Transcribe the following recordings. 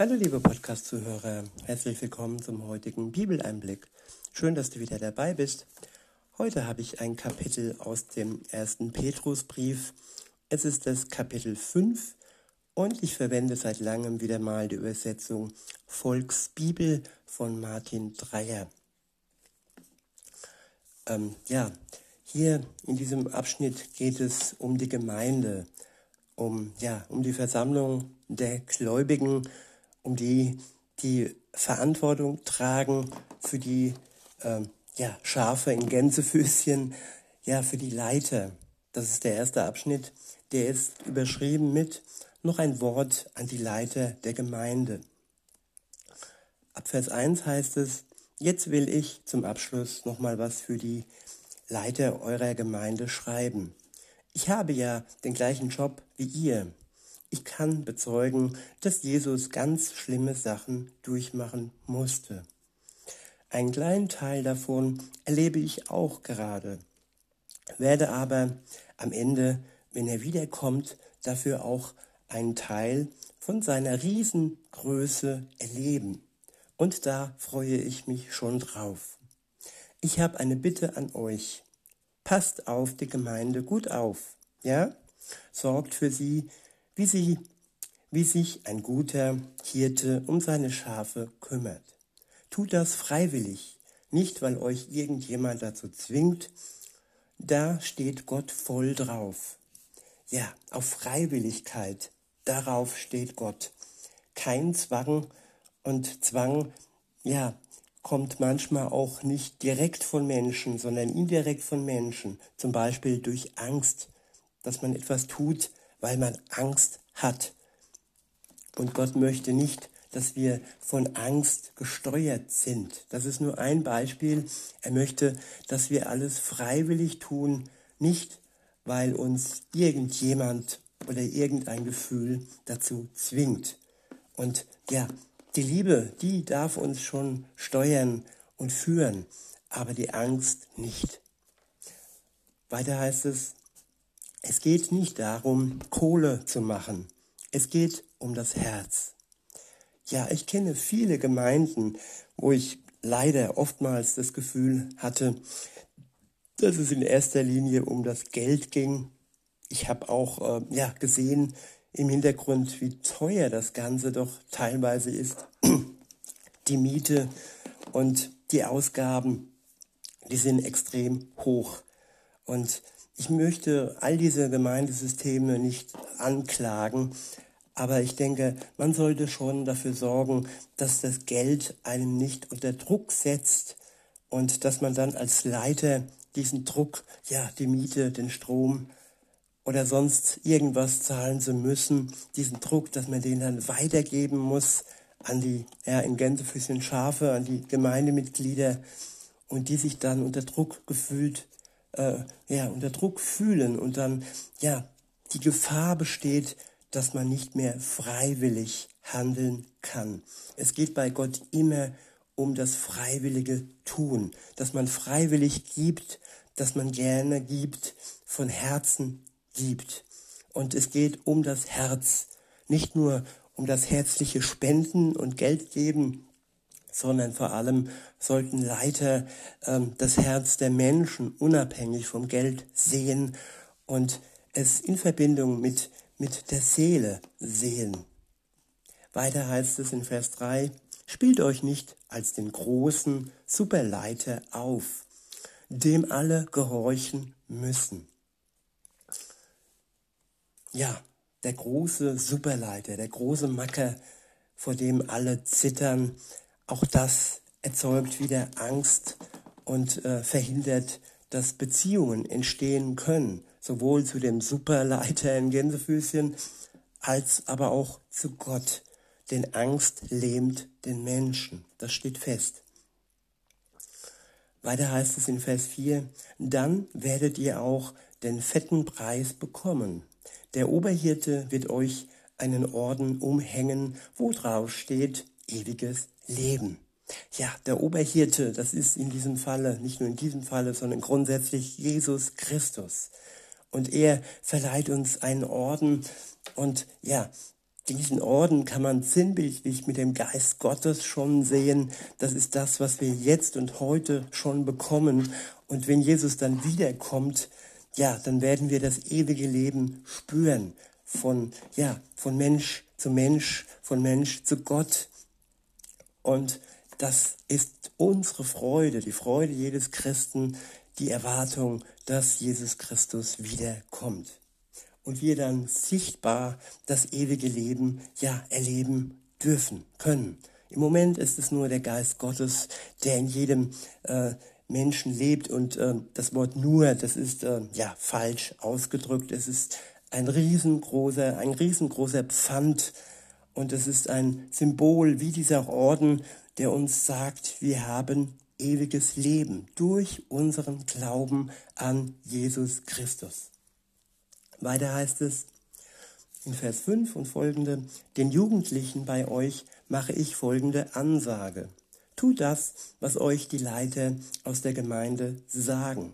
Hallo liebe Podcast-Zuhörer, herzlich willkommen zum heutigen Bibeleinblick. Schön, dass du wieder dabei bist. Heute habe ich ein Kapitel aus dem ersten Petrusbrief. Es ist das Kapitel 5 und ich verwende seit langem wieder mal die Übersetzung Volksbibel von Martin Dreyer. Ähm, ja, hier in diesem Abschnitt geht es um die Gemeinde, um, ja, um die Versammlung der Gläubigen, die, die Verantwortung tragen für die ähm, ja, Schafe in Gänsefüßchen, ja, für die Leiter. Das ist der erste Abschnitt. Der ist überschrieben mit noch ein Wort an die Leiter der Gemeinde. Ab Vers 1 heißt es, jetzt will ich zum Abschluss nochmal was für die Leiter eurer Gemeinde schreiben. Ich habe ja den gleichen Job wie ihr. Ich kann bezeugen, dass Jesus ganz schlimme Sachen durchmachen musste. Einen kleinen Teil davon erlebe ich auch gerade, werde aber am Ende, wenn er wiederkommt, dafür auch einen Teil von seiner Riesengröße erleben. Und da freue ich mich schon drauf. Ich habe eine Bitte an euch. Passt auf die Gemeinde gut auf, ja? Sorgt für sie, wie, sie, wie sich ein guter Hirte um seine Schafe kümmert. Tut das freiwillig, nicht weil euch irgendjemand dazu zwingt. Da steht Gott voll drauf. Ja, auf Freiwilligkeit, darauf steht Gott. Kein Zwang und Zwang, ja, kommt manchmal auch nicht direkt von Menschen, sondern indirekt von Menschen. Zum Beispiel durch Angst, dass man etwas tut, weil man Angst hat. Und Gott möchte nicht, dass wir von Angst gesteuert sind. Das ist nur ein Beispiel. Er möchte, dass wir alles freiwillig tun, nicht weil uns irgendjemand oder irgendein Gefühl dazu zwingt. Und ja, die Liebe, die darf uns schon steuern und führen, aber die Angst nicht. Weiter heißt es, es geht nicht darum, Kohle zu machen. Es geht um das Herz. Ja, ich kenne viele Gemeinden, wo ich leider oftmals das Gefühl hatte, dass es in erster Linie um das Geld ging. Ich habe auch äh, ja, gesehen im Hintergrund, wie teuer das Ganze doch teilweise ist. Die Miete und die Ausgaben, die sind extrem hoch. Und ich möchte all diese Gemeindesysteme nicht anklagen, aber ich denke, man sollte schon dafür sorgen, dass das Geld einen nicht unter Druck setzt und dass man dann als Leiter diesen Druck, ja, die Miete, den Strom oder sonst irgendwas zahlen zu müssen, diesen Druck, dass man den dann weitergeben muss an die, ja, in Gänsefüßchen Schafe, an die Gemeindemitglieder und die sich dann unter Druck gefühlt äh, ja, unter Druck fühlen und dann ja die Gefahr besteht, dass man nicht mehr freiwillig handeln kann. Es geht bei Gott immer um das freiwillige Tun, dass man freiwillig gibt, dass man gerne gibt, von Herzen gibt. Und es geht um das Herz, nicht nur um das herzliche Spenden und Geld geben, sondern vor allem sollten Leiter ähm, das Herz der Menschen unabhängig vom Geld sehen und es in Verbindung mit, mit der Seele sehen. Weiter heißt es in Vers 3, spielt euch nicht als den großen Superleiter auf, dem alle gehorchen müssen. Ja, der große Superleiter, der große Macker, vor dem alle zittern, auch das erzeugt wieder Angst und äh, verhindert, dass Beziehungen entstehen können, sowohl zu dem Superleiter in Gänsefüßchen als aber auch zu Gott. Denn Angst lähmt den Menschen. Das steht fest. Weiter heißt es in Vers 4, dann werdet ihr auch den fetten Preis bekommen. Der Oberhirte wird euch einen Orden umhängen, wo drauf steht ewiges Leben. Ja, der Oberhirte, das ist in diesem Falle, nicht nur in diesem Falle, sondern grundsätzlich Jesus Christus. Und er verleiht uns einen Orden und ja, diesen Orden kann man sinnbildlich mit dem Geist Gottes schon sehen. Das ist das, was wir jetzt und heute schon bekommen. Und wenn Jesus dann wiederkommt, ja, dann werden wir das ewige Leben spüren. Von, ja, von Mensch zu Mensch, von Mensch zu Gott. Und das ist unsere Freude, die Freude jedes Christen, die Erwartung, dass Jesus Christus wiederkommt und wir dann sichtbar das ewige Leben ja erleben dürfen, können. Im Moment ist es nur der Geist Gottes, der in jedem äh, Menschen lebt und äh, das Wort nur, das ist äh, ja falsch ausgedrückt. Es ist ein riesengroßer, ein riesengroßer Pfand und es ist ein Symbol wie dieser Orden, der uns sagt, wir haben ewiges Leben durch unseren Glauben an Jesus Christus. Weiter heißt es in Vers 5 und folgende, den Jugendlichen bei euch mache ich folgende Ansage. Tut das, was euch die Leiter aus der Gemeinde sagen.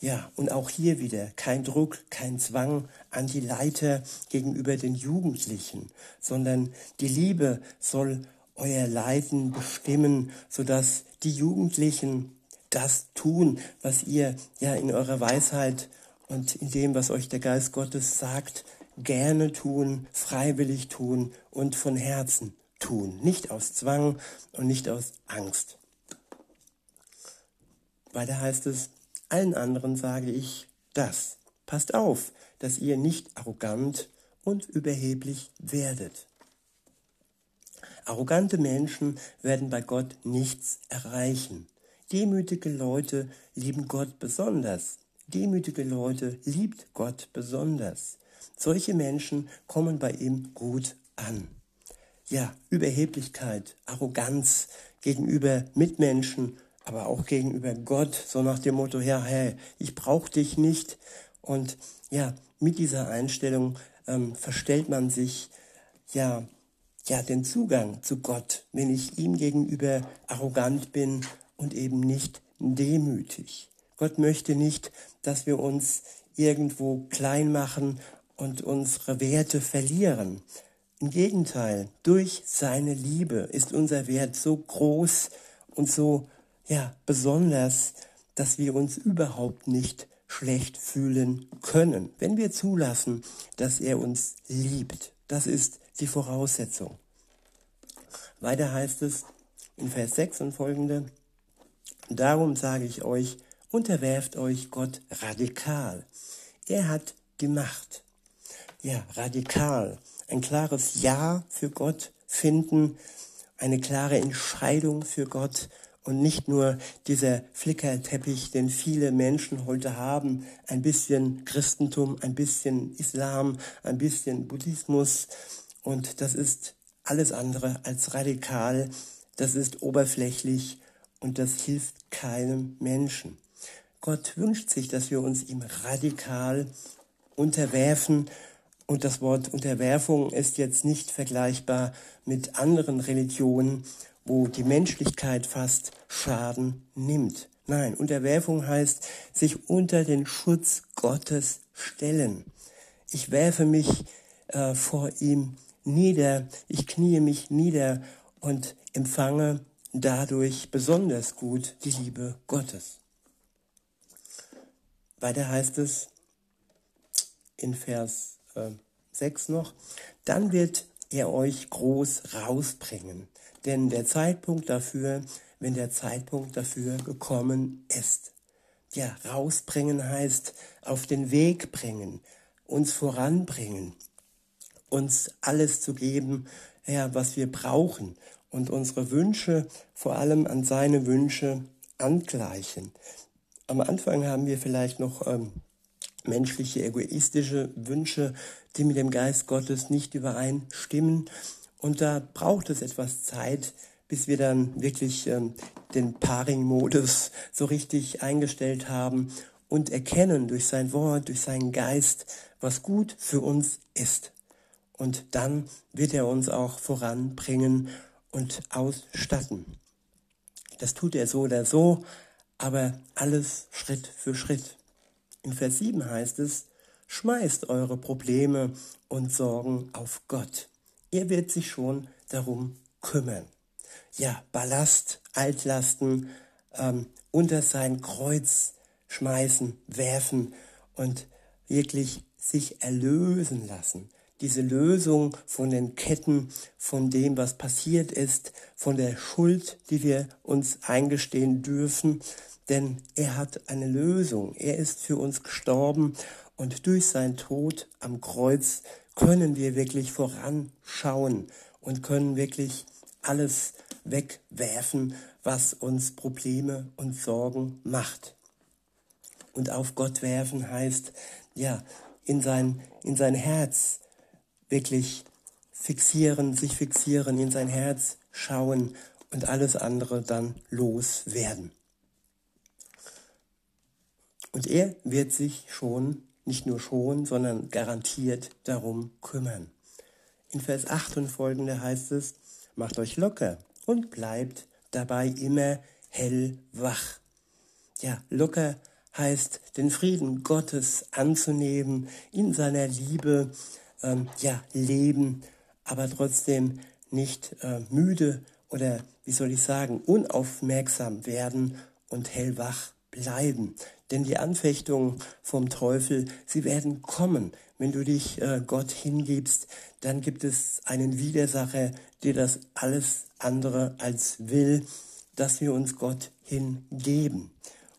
Ja, und auch hier wieder kein Druck, kein Zwang an die Leiter gegenüber den Jugendlichen, sondern die Liebe soll euer Leiden bestimmen, sodass die Jugendlichen das tun, was ihr ja in eurer Weisheit und in dem, was euch der Geist Gottes sagt, gerne tun, freiwillig tun und von Herzen tun. Nicht aus Zwang und nicht aus Angst. Weiter heißt es, allen anderen sage ich das. Passt auf, dass ihr nicht arrogant und überheblich werdet. Arrogante Menschen werden bei Gott nichts erreichen. Demütige Leute lieben Gott besonders. Demütige Leute liebt Gott besonders. Solche Menschen kommen bei ihm gut an. Ja, Überheblichkeit, Arroganz gegenüber Mitmenschen, aber auch gegenüber Gott, so nach dem Motto, ja, hey, ich brauche dich nicht. Und ja, mit dieser Einstellung ähm, verstellt man sich ja, ja den Zugang zu Gott, wenn ich ihm gegenüber arrogant bin und eben nicht demütig. Gott möchte nicht, dass wir uns irgendwo klein machen und unsere Werte verlieren. Im Gegenteil, durch seine Liebe ist unser Wert so groß und so ja, besonders, dass wir uns überhaupt nicht schlecht fühlen können, wenn wir zulassen, dass er uns liebt. Das ist die Voraussetzung. Weiter heißt es in Vers 6 und folgende, Darum sage ich euch, unterwerft euch Gott radikal. Er hat die Macht. Ja, radikal. Ein klares Ja für Gott finden, eine klare Entscheidung für Gott und nicht nur dieser Flickerteppich, den viele Menschen heute haben, ein bisschen Christentum, ein bisschen Islam, ein bisschen Buddhismus und das ist alles andere als radikal, das ist oberflächlich und das hilft keinem Menschen. Gott wünscht sich, dass wir uns ihm radikal unterwerfen. Und das Wort Unterwerfung ist jetzt nicht vergleichbar mit anderen Religionen, wo die Menschlichkeit fast Schaden nimmt. Nein, Unterwerfung heißt sich unter den Schutz Gottes stellen. Ich werfe mich äh, vor ihm nieder, ich kniee mich nieder und empfange dadurch besonders gut die Liebe Gottes. Weiter heißt es in Vers äh, 6 noch, dann wird er euch groß rausbringen, denn der Zeitpunkt dafür, wenn der Zeitpunkt dafür gekommen ist. Ja, rausbringen heißt auf den Weg bringen, uns voranbringen, uns alles zu geben, ja, was wir brauchen und unsere Wünsche vor allem an seine Wünsche angleichen am Anfang haben wir vielleicht noch ähm, menschliche, egoistische Wünsche, die mit dem Geist Gottes nicht übereinstimmen. Und da braucht es etwas Zeit, bis wir dann wirklich ähm, den Paring-Modus so richtig eingestellt haben und erkennen durch sein Wort, durch seinen Geist, was gut für uns ist. Und dann wird er uns auch voranbringen und ausstatten. Das tut er so oder so, aber alles Schritt für Schritt. In Vers 7 heißt es, Schmeißt eure Probleme und Sorgen auf Gott. Er wird sich schon darum kümmern. Ja, Ballast, Altlasten ähm, unter sein Kreuz schmeißen, werfen und wirklich sich erlösen lassen. Diese Lösung von den Ketten, von dem, was passiert ist, von der Schuld, die wir uns eingestehen dürfen. Denn er hat eine Lösung. Er ist für uns gestorben und durch seinen Tod am Kreuz können wir wirklich voranschauen und können wirklich alles wegwerfen, was uns Probleme und Sorgen macht. Und auf Gott werfen heißt, ja, in sein, in sein Herz wirklich fixieren, sich fixieren, in sein Herz schauen und alles andere dann loswerden. Und er wird sich schon, nicht nur schon, sondern garantiert darum kümmern. In Vers 8 und folgende heißt es, macht euch locker und bleibt dabei immer hellwach. Ja, locker heißt, den Frieden Gottes anzunehmen, in seiner Liebe ähm, ja, leben, aber trotzdem nicht äh, müde oder, wie soll ich sagen, unaufmerksam werden und hellwach bleiben. Denn die Anfechtungen vom Teufel, sie werden kommen. Wenn du dich äh, Gott hingibst, dann gibt es einen Widersacher, der das alles andere als will, dass wir uns Gott hingeben.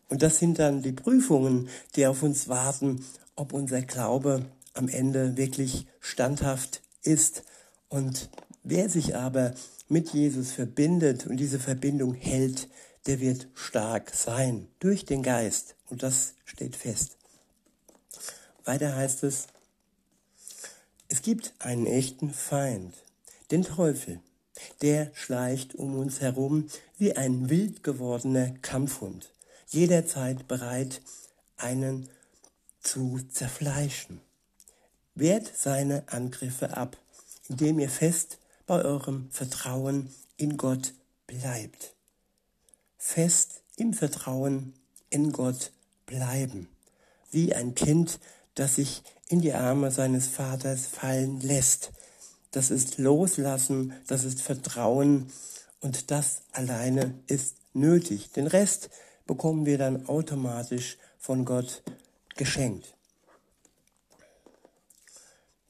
Und das sind dann die Prüfungen, die auf uns warten, ob unser Glaube am Ende wirklich standhaft ist. Und wer sich aber mit Jesus verbindet und diese Verbindung hält, der wird stark sein durch den Geist. Und das steht fest. Weiter heißt es, es gibt einen echten Feind, den Teufel. Der schleicht um uns herum wie ein wild gewordener Kampfhund jederzeit bereit, einen zu zerfleischen. Wehrt seine Angriffe ab, indem ihr fest bei eurem Vertrauen in Gott bleibt. Fest im Vertrauen in Gott bleiben, wie ein Kind, das sich in die Arme seines Vaters fallen lässt. Das ist Loslassen, das ist Vertrauen und das alleine ist nötig. Den Rest bekommen wir dann automatisch von Gott geschenkt.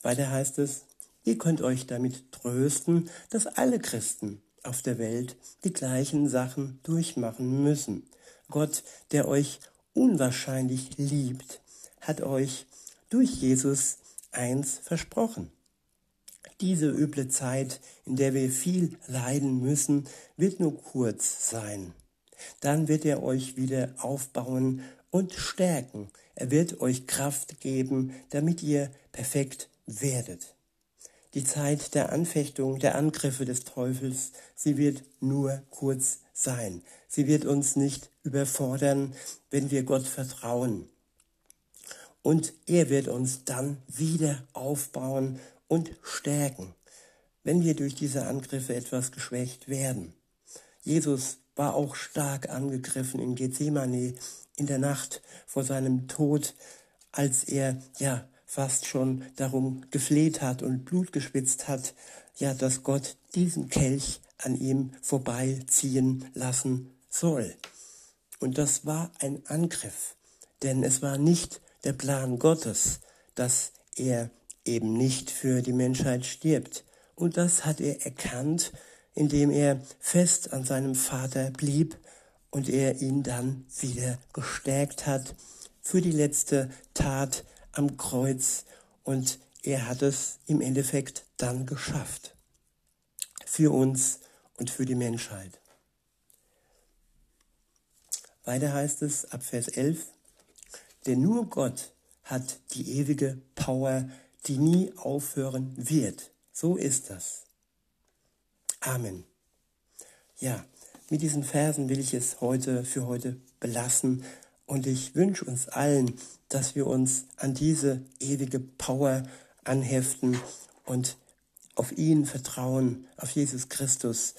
Weiter heißt es, ihr könnt euch damit trösten, dass alle Christen auf der Welt die gleichen Sachen durchmachen müssen. Gott, der euch unwahrscheinlich liebt, hat euch durch Jesus eins versprochen. Diese üble Zeit, in der wir viel leiden müssen, wird nur kurz sein. Dann wird er euch wieder aufbauen und stärken. Er wird euch Kraft geben, damit ihr perfekt werdet. Die Zeit der Anfechtung, der Angriffe des Teufels, sie wird nur kurz sein. Sie wird uns nicht überfordern, wenn wir Gott vertrauen. Und er wird uns dann wieder aufbauen und stärken, wenn wir durch diese Angriffe etwas geschwächt werden. Jesus war auch stark angegriffen in Gethsemane in der Nacht vor seinem Tod, als er ja fast schon darum gefleht hat und Blut gespitzt hat, ja, dass Gott diesen Kelch an ihm vorbeiziehen lassen soll. Und das war ein Angriff, denn es war nicht der Plan Gottes, dass er eben nicht für die Menschheit stirbt. Und das hat er erkannt indem er fest an seinem Vater blieb und er ihn dann wieder gestärkt hat für die letzte Tat am Kreuz und er hat es im Endeffekt dann geschafft. Für uns und für die Menschheit. Weiter heißt es ab Vers 11, denn nur Gott hat die ewige Power, die nie aufhören wird. So ist das. Amen. Ja, mit diesen Versen will ich es heute für heute belassen und ich wünsche uns allen, dass wir uns an diese ewige Power anheften und auf ihn vertrauen, auf Jesus Christus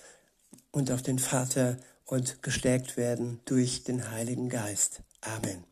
und auf den Vater und gestärkt werden durch den Heiligen Geist. Amen.